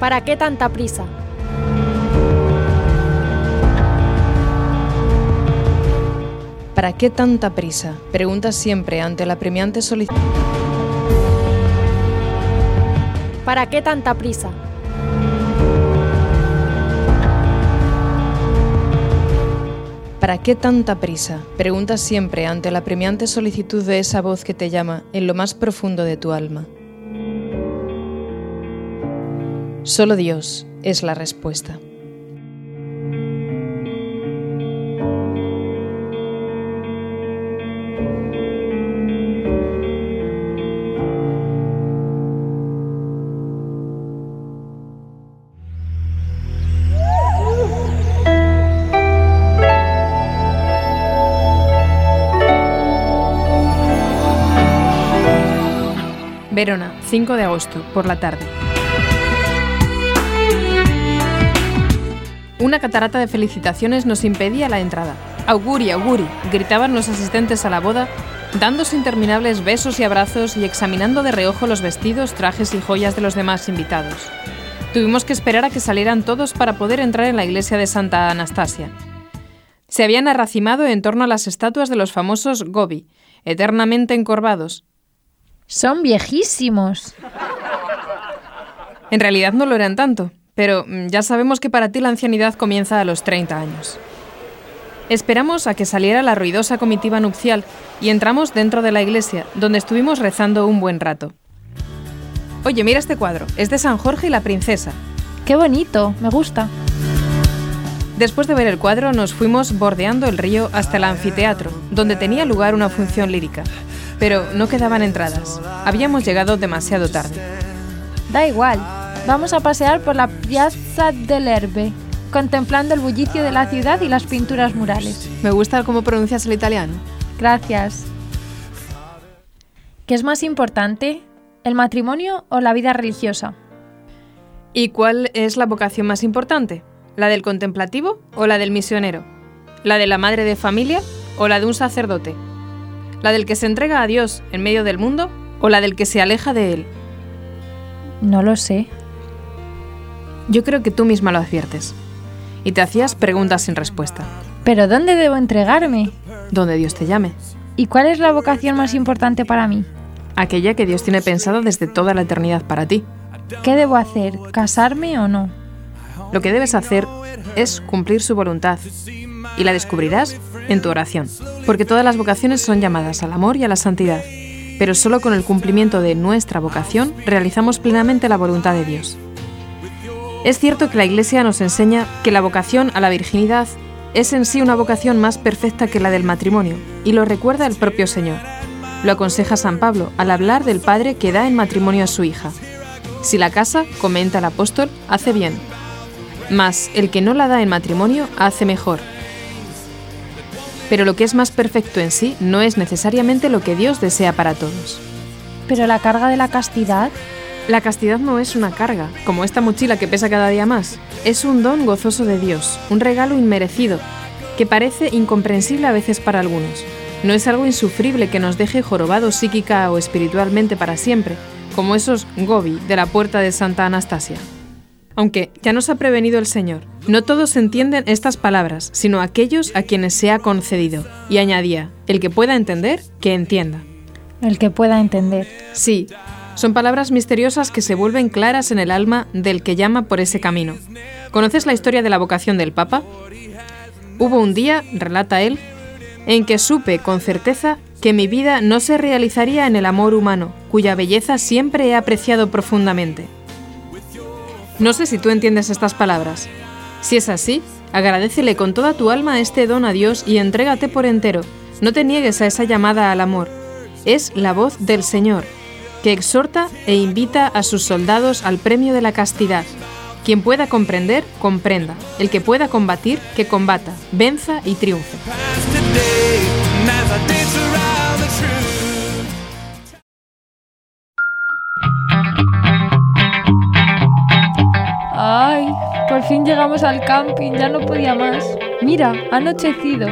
¿Para qué tanta prisa? ¿Para qué tanta prisa? Preguntas siempre ante la premiante solicitud. ¿Para qué tanta prisa? ¿Para qué tanta prisa? Preguntas siempre ante la premiante solicitud de esa voz que te llama en lo más profundo de tu alma. Solo Dios es la respuesta. Verona, 5 de agosto, por la tarde. Una catarata de felicitaciones nos impedía la entrada. Auguri, auguri, gritaban los asistentes a la boda, dándose interminables besos y abrazos y examinando de reojo los vestidos, trajes y joyas de los demás invitados. Tuvimos que esperar a que salieran todos para poder entrar en la iglesia de Santa Anastasia. Se habían arracimado en torno a las estatuas de los famosos Gobi, eternamente encorvados, son viejísimos. En realidad no lo eran tanto, pero mm, ya sabemos que para ti la ancianidad comienza a los 30 años. Esperamos a que saliera la ruidosa comitiva nupcial y entramos dentro de la iglesia, donde estuvimos rezando un buen rato. Oye, mira este cuadro, es de San Jorge y la princesa. Qué bonito, me gusta. Después de ver el cuadro nos fuimos bordeando el río hasta el anfiteatro, donde tenía lugar una función lírica pero no quedaban entradas. Habíamos llegado demasiado tarde. Da igual, vamos a pasear por la Piazza del Herbe, contemplando el bullicio de la ciudad y las pinturas murales. Me gusta cómo pronuncias el italiano. Gracias. ¿Qué es más importante, el matrimonio o la vida religiosa? ¿Y cuál es la vocación más importante? ¿La del contemplativo o la del misionero? ¿La de la madre de familia o la de un sacerdote? ¿La del que se entrega a Dios en medio del mundo o la del que se aleja de Él? No lo sé. Yo creo que tú misma lo adviertes. Y te hacías preguntas sin respuesta. ¿Pero dónde debo entregarme? Donde Dios te llame. ¿Y cuál es la vocación más importante para mí? Aquella que Dios tiene pensada desde toda la eternidad para ti. ¿Qué debo hacer? ¿Casarme o no? Lo que debes hacer es cumplir su voluntad. Y la descubrirás en tu oración, porque todas las vocaciones son llamadas al amor y a la santidad, pero solo con el cumplimiento de nuestra vocación realizamos plenamente la voluntad de Dios. Es cierto que la Iglesia nos enseña que la vocación a la virginidad es en sí una vocación más perfecta que la del matrimonio, y lo recuerda el propio Señor. Lo aconseja San Pablo al hablar del padre que da en matrimonio a su hija. Si la casa, comenta el apóstol, hace bien, mas el que no la da en matrimonio hace mejor, pero lo que es más perfecto en sí no es necesariamente lo que Dios desea para todos. Pero la carga de la castidad... La castidad no es una carga, como esta mochila que pesa cada día más. Es un don gozoso de Dios, un regalo inmerecido, que parece incomprensible a veces para algunos. No es algo insufrible que nos deje jorobados psíquica o espiritualmente para siempre, como esos gobi de la puerta de Santa Anastasia. Aunque ya nos ha prevenido el Señor, no todos entienden estas palabras, sino aquellos a quienes se ha concedido. Y añadía, el que pueda entender, que entienda. El que pueda entender. Sí, son palabras misteriosas que se vuelven claras en el alma del que llama por ese camino. ¿Conoces la historia de la vocación del Papa? Hubo un día, relata él, en que supe con certeza que mi vida no se realizaría en el amor humano, cuya belleza siempre he apreciado profundamente. No sé si tú entiendes estas palabras. Si es así, agradecele con toda tu alma este don a Dios y entrégate por entero. No te niegues a esa llamada al amor. Es la voz del Señor, que exhorta e invita a sus soldados al premio de la castidad. Quien pueda comprender, comprenda. El que pueda combatir, que combata, venza y triunfe. Ay, por fin llegamos al camping, ya no podía más. Mira, anochecido.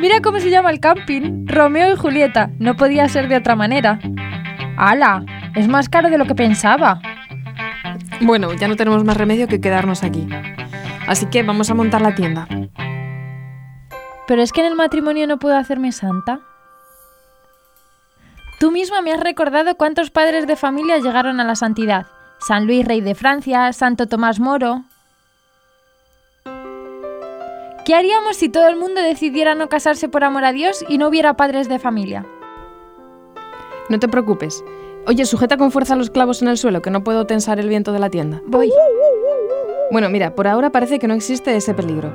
Mira cómo se llama el camping. Romeo y Julieta. No podía ser de otra manera. ¡Hala! Es más caro de lo que pensaba. Bueno, ya no tenemos más remedio que quedarnos aquí. Así que vamos a montar la tienda. Pero es que en el matrimonio no puedo hacerme santa. Tú misma me has recordado cuántos padres de familia llegaron a la santidad. San Luis, rey de Francia, Santo Tomás Moro. ¿Qué haríamos si todo el mundo decidiera no casarse por amor a Dios y no hubiera padres de familia? No te preocupes. Oye, sujeta con fuerza los clavos en el suelo, que no puedo tensar el viento de la tienda. Voy. Bueno, mira, por ahora parece que no existe ese peligro.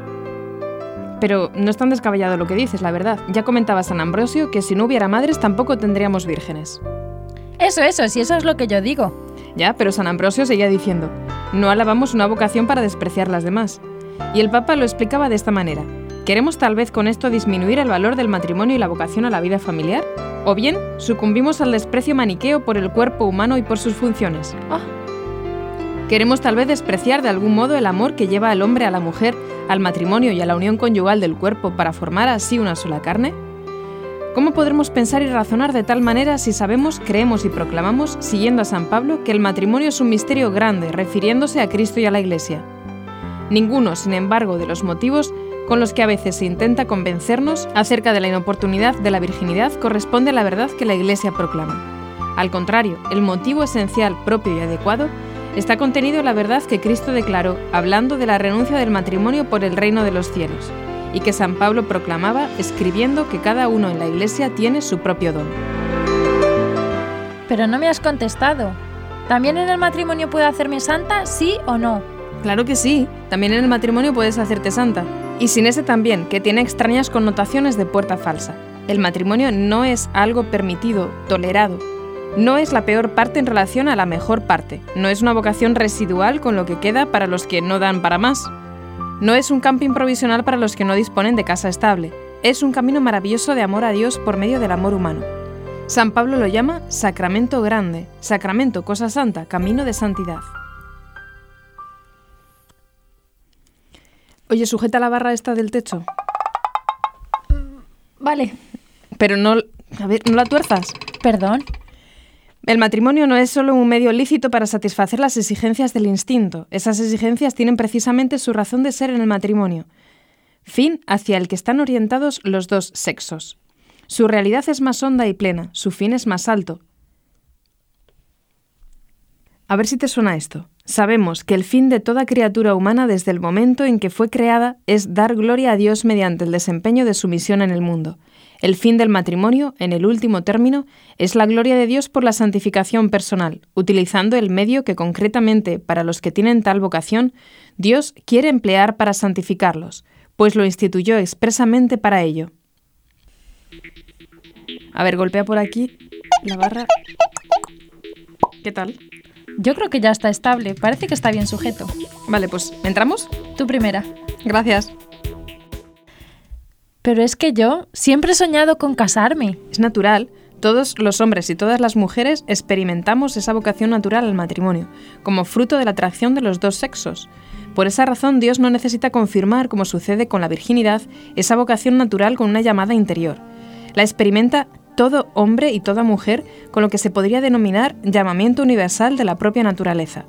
Pero no es tan descabellado lo que dices, la verdad. Ya comentaba San Ambrosio que si no hubiera madres tampoco tendríamos vírgenes. Eso, eso, si eso es lo que yo digo. Ya, pero San Ambrosio seguía diciendo, no alabamos una vocación para despreciar las demás. Y el Papa lo explicaba de esta manera. ¿Queremos tal vez con esto disminuir el valor del matrimonio y la vocación a la vida familiar? ¿O bien sucumbimos al desprecio maniqueo por el cuerpo humano y por sus funciones? Ah. ¿Queremos tal vez despreciar de algún modo el amor que lleva al hombre a la mujer, al matrimonio y a la unión conyugal del cuerpo para formar así una sola carne? ¿Cómo podremos pensar y razonar de tal manera si sabemos, creemos y proclamamos, siguiendo a San Pablo, que el matrimonio es un misterio grande, refiriéndose a Cristo y a la Iglesia? Ninguno, sin embargo, de los motivos con los que a veces se intenta convencernos acerca de la inoportunidad de la virginidad corresponde a la verdad que la Iglesia proclama. Al contrario, el motivo esencial, propio y adecuado está contenido en la verdad que Cristo declaró hablando de la renuncia del matrimonio por el reino de los cielos, y que San Pablo proclamaba escribiendo que cada uno en la Iglesia tiene su propio don. Pero no me has contestado. ¿También en el matrimonio puedo hacerme santa, sí o no? Claro que sí, también en el matrimonio puedes hacerte santa. Y sin ese también, que tiene extrañas connotaciones de puerta falsa. El matrimonio no es algo permitido, tolerado. No es la peor parte en relación a la mejor parte. No es una vocación residual con lo que queda para los que no dan para más. No es un camping provisional para los que no disponen de casa estable. Es un camino maravilloso de amor a Dios por medio del amor humano. San Pablo lo llama sacramento grande, sacramento, cosa santa, camino de santidad. Oye, sujeta la barra esta del techo. Vale. Pero no, a ver, no la tuerzas. Perdón. El matrimonio no es solo un medio lícito para satisfacer las exigencias del instinto. Esas exigencias tienen precisamente su razón de ser en el matrimonio. Fin hacia el que están orientados los dos sexos. Su realidad es más honda y plena, su fin es más alto. A ver si te suena esto. Sabemos que el fin de toda criatura humana desde el momento en que fue creada es dar gloria a Dios mediante el desempeño de su misión en el mundo. El fin del matrimonio, en el último término, es la gloria de Dios por la santificación personal, utilizando el medio que concretamente, para los que tienen tal vocación, Dios quiere emplear para santificarlos, pues lo instituyó expresamente para ello. A ver, golpea por aquí la barra. ¿Qué tal? Yo creo que ya está estable. Parece que está bien sujeto. Vale, pues ¿entramos? Tú primera. Gracias. Pero es que yo siempre he soñado con casarme. Es natural. Todos los hombres y todas las mujeres experimentamos esa vocación natural al matrimonio, como fruto de la atracción de los dos sexos. Por esa razón Dios no necesita confirmar, como sucede con la virginidad, esa vocación natural con una llamada interior. La experimenta todo hombre y toda mujer con lo que se podría denominar llamamiento universal de la propia naturaleza.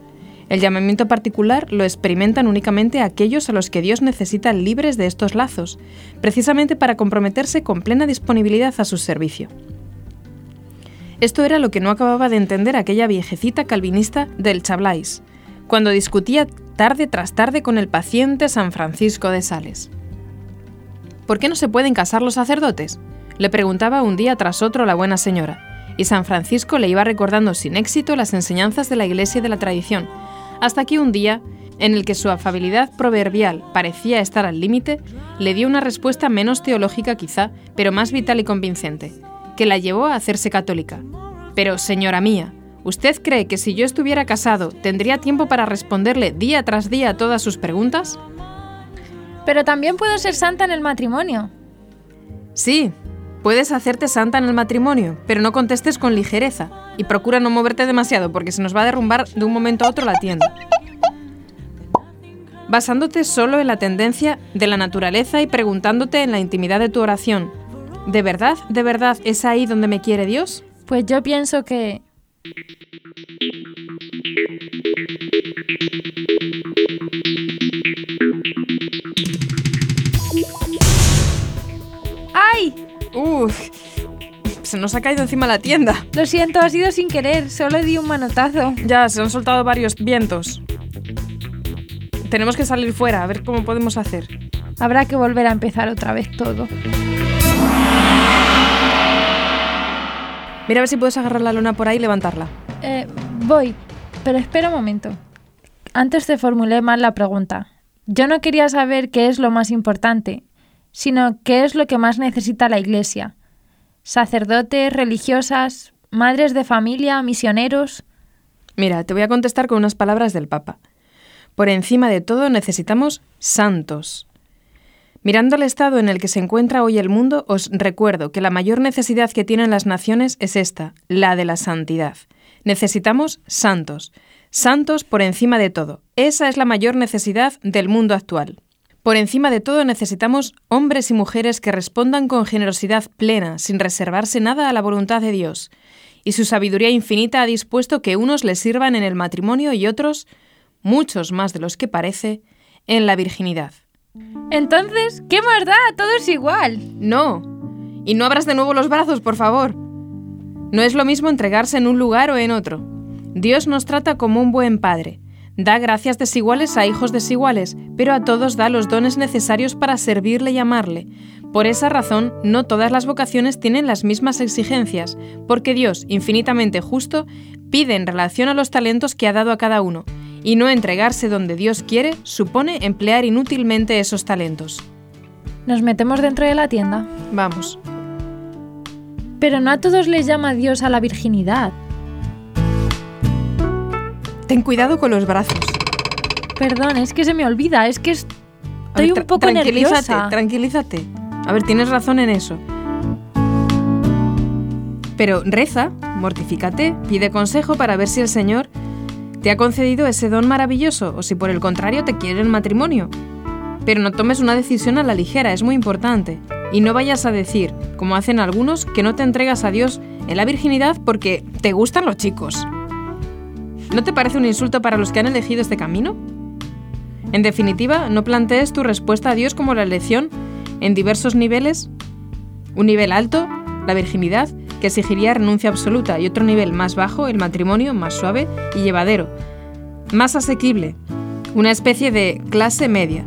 El llamamiento particular lo experimentan únicamente aquellos a los que Dios necesita libres de estos lazos, precisamente para comprometerse con plena disponibilidad a su servicio. Esto era lo que no acababa de entender aquella viejecita calvinista del Chablais, cuando discutía tarde tras tarde con el paciente San Francisco de Sales. ¿Por qué no se pueden casar los sacerdotes? Le preguntaba un día tras otro la buena señora, y San Francisco le iba recordando sin éxito las enseñanzas de la Iglesia y de la tradición, hasta que un día, en el que su afabilidad proverbial parecía estar al límite, le dio una respuesta menos teológica quizá, pero más vital y convincente, que la llevó a hacerse católica. Pero, señora mía, ¿usted cree que si yo estuviera casado tendría tiempo para responderle día tras día todas sus preguntas? Pero también puedo ser santa en el matrimonio. Sí, puedes hacerte santa en el matrimonio, pero no contestes con ligereza y procura no moverte demasiado porque se nos va a derrumbar de un momento a otro la tienda. Basándote solo en la tendencia de la naturaleza y preguntándote en la intimidad de tu oración, ¿de verdad, de verdad es ahí donde me quiere Dios? Pues yo pienso que... nos ha caído encima la tienda. Lo siento, ha sido sin querer, solo di un manotazo. Ya, se han soltado varios vientos. Tenemos que salir fuera, a ver cómo podemos hacer. Habrá que volver a empezar otra vez todo. Mira a ver si puedes agarrar la luna por ahí y levantarla. Eh, voy, pero espera un momento. Antes te formulé mal la pregunta. Yo no quería saber qué es lo más importante, sino qué es lo que más necesita la Iglesia. Sacerdotes, religiosas, madres de familia, misioneros. Mira, te voy a contestar con unas palabras del Papa. Por encima de todo necesitamos santos. Mirando el estado en el que se encuentra hoy el mundo, os recuerdo que la mayor necesidad que tienen las naciones es esta, la de la santidad. Necesitamos santos, santos por encima de todo. Esa es la mayor necesidad del mundo actual. Por encima de todo necesitamos hombres y mujeres que respondan con generosidad plena, sin reservarse nada a la voluntad de Dios. Y su sabiduría infinita ha dispuesto que unos le sirvan en el matrimonio y otros, muchos más de los que parece, en la virginidad. Entonces, ¿qué más da? Todo es igual. No. Y no abras de nuevo los brazos, por favor. No es lo mismo entregarse en un lugar o en otro. Dios nos trata como un buen padre. Da gracias desiguales a hijos desiguales, pero a todos da los dones necesarios para servirle y amarle. Por esa razón, no todas las vocaciones tienen las mismas exigencias, porque Dios, infinitamente justo, pide en relación a los talentos que ha dado a cada uno, y no entregarse donde Dios quiere supone emplear inútilmente esos talentos. ¿Nos metemos dentro de la tienda? Vamos. Pero no a todos les llama Dios a la virginidad. Ten cuidado con los brazos. Perdón, es que se me olvida, es que estoy A ver, un poco tranquilízate, nerviosa. tranquilízate. A ver, tienes razón en eso. Pero reza, mortifícate, pide consejo para ver si el Señor te ha concedido ese don maravilloso o si por el contrario te quiere el matrimonio. Pero no tomes una decisión a la ligera, es muy importante. Y no vayas a decir, como hacen algunos, que no te entregas a Dios en la virginidad porque te gustan los chicos. ¿No te parece un insulto para los que han elegido este camino? En definitiva, no plantees tu respuesta a Dios como la elección en diversos niveles. Un nivel alto, la virginidad, que exigiría renuncia absoluta, y otro nivel más bajo, el matrimonio, más suave y llevadero. Más asequible, una especie de clase media.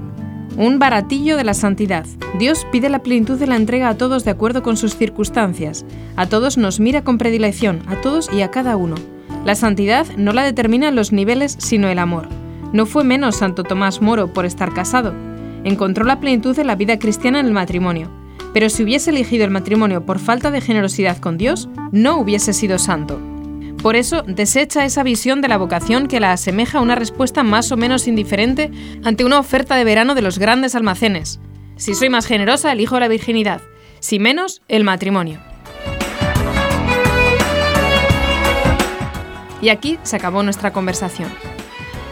Un baratillo de la santidad. Dios pide la plenitud de la entrega a todos de acuerdo con sus circunstancias. A todos nos mira con predilección, a todos y a cada uno. La santidad no la determinan los niveles, sino el amor. No fue menos Santo Tomás Moro por estar casado. Encontró la plenitud de la vida cristiana en el matrimonio. Pero si hubiese elegido el matrimonio por falta de generosidad con Dios, no hubiese sido santo. Por eso, desecha esa visión de la vocación que la asemeja a una respuesta más o menos indiferente ante una oferta de verano de los grandes almacenes. Si soy más generosa, elijo la virginidad. Si menos, el matrimonio. Y aquí se acabó nuestra conversación.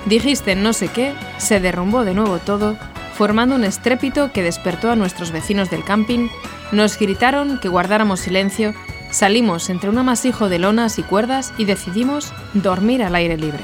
Dijiste no sé qué, se derrumbó de nuevo todo, formando un estrépito que despertó a nuestros vecinos del camping, nos gritaron que guardáramos silencio, salimos entre un amasijo de lonas y cuerdas y decidimos dormir al aire libre.